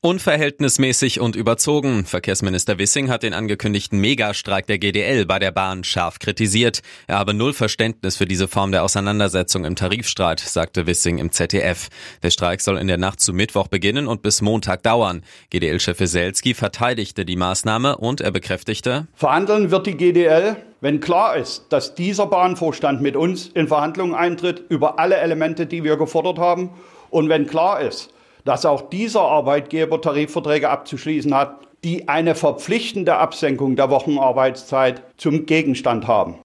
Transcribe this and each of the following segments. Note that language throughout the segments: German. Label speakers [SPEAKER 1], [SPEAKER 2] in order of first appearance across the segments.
[SPEAKER 1] Unverhältnismäßig und überzogen. Verkehrsminister Wissing hat den angekündigten Megastreik der GDL bei der Bahn scharf kritisiert. Er habe null Verständnis für diese Form der Auseinandersetzung im Tarifstreit, sagte Wissing im ZDF. Der Streik soll in der Nacht zu Mittwoch beginnen und bis Montag dauern. GDL-Chef Weselski verteidigte die Maßnahme und er bekräftigte,
[SPEAKER 2] Verhandeln wird die GDL, wenn klar ist, dass dieser Bahnvorstand mit uns in Verhandlungen eintritt über alle Elemente, die wir gefordert haben und wenn klar ist, dass auch dieser Arbeitgeber Tarifverträge abzuschließen hat, die eine verpflichtende Absenkung der Wochenarbeitszeit zum Gegenstand haben.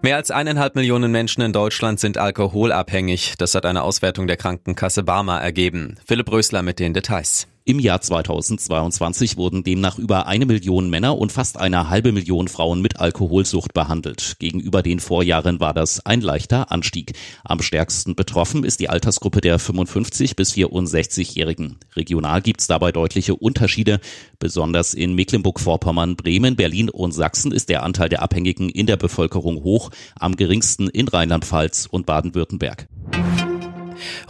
[SPEAKER 1] Mehr als eineinhalb Millionen Menschen in Deutschland sind alkoholabhängig. Das hat eine Auswertung der Krankenkasse Barmer ergeben. Philipp Rösler mit den Details.
[SPEAKER 3] Im Jahr 2022 wurden demnach über eine Million Männer und fast eine halbe Million Frauen mit Alkoholsucht behandelt. Gegenüber den Vorjahren war das ein leichter Anstieg. Am stärksten betroffen ist die Altersgruppe der 55 bis 64-Jährigen. Regional gibt es dabei deutliche Unterschiede. Besonders in Mecklenburg-Vorpommern, Bremen, Berlin und Sachsen ist der Anteil der Abhängigen in der Bevölkerung hoch, am geringsten in Rheinland-Pfalz und Baden-Württemberg.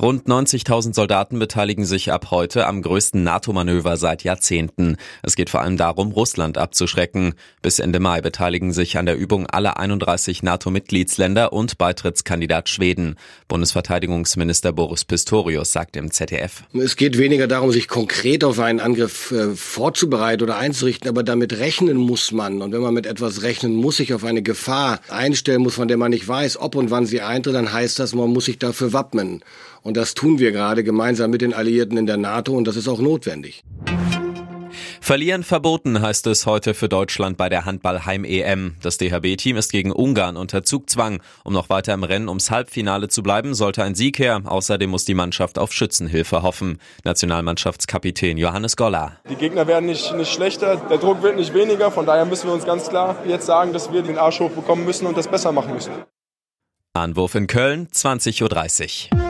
[SPEAKER 1] Rund 90.000 Soldaten beteiligen sich ab heute am größten NATO-Manöver seit Jahrzehnten. Es geht vor allem darum, Russland abzuschrecken. Bis Ende Mai beteiligen sich an der Übung alle 31 NATO-Mitgliedsländer und Beitrittskandidat Schweden. Bundesverteidigungsminister Boris Pistorius sagt im ZDF.
[SPEAKER 4] Es geht weniger darum, sich konkret auf einen Angriff äh, vorzubereiten oder einzurichten, aber damit rechnen muss man. Und wenn man mit etwas rechnen muss, sich auf eine Gefahr einstellen muss, von der man nicht weiß, ob und wann sie eintritt, dann heißt das, man muss sich dafür wappnen. Und das tun wir gerade gemeinsam mit den Alliierten in der NATO und das ist auch notwendig.
[SPEAKER 1] Verlieren verboten heißt es heute für Deutschland bei der Handball-Heim-EM. Das DHB-Team ist gegen Ungarn unter Zugzwang. Um noch weiter im Rennen ums Halbfinale zu bleiben, sollte ein Sieg her. Außerdem muss die Mannschaft auf Schützenhilfe hoffen. Nationalmannschaftskapitän Johannes Goller.
[SPEAKER 5] Die Gegner werden nicht, nicht schlechter, der Druck wird nicht weniger. Von daher müssen wir uns ganz klar jetzt sagen, dass wir den Arsch hochbekommen müssen und das besser machen müssen.
[SPEAKER 1] Anwurf in Köln, 20.30 Uhr.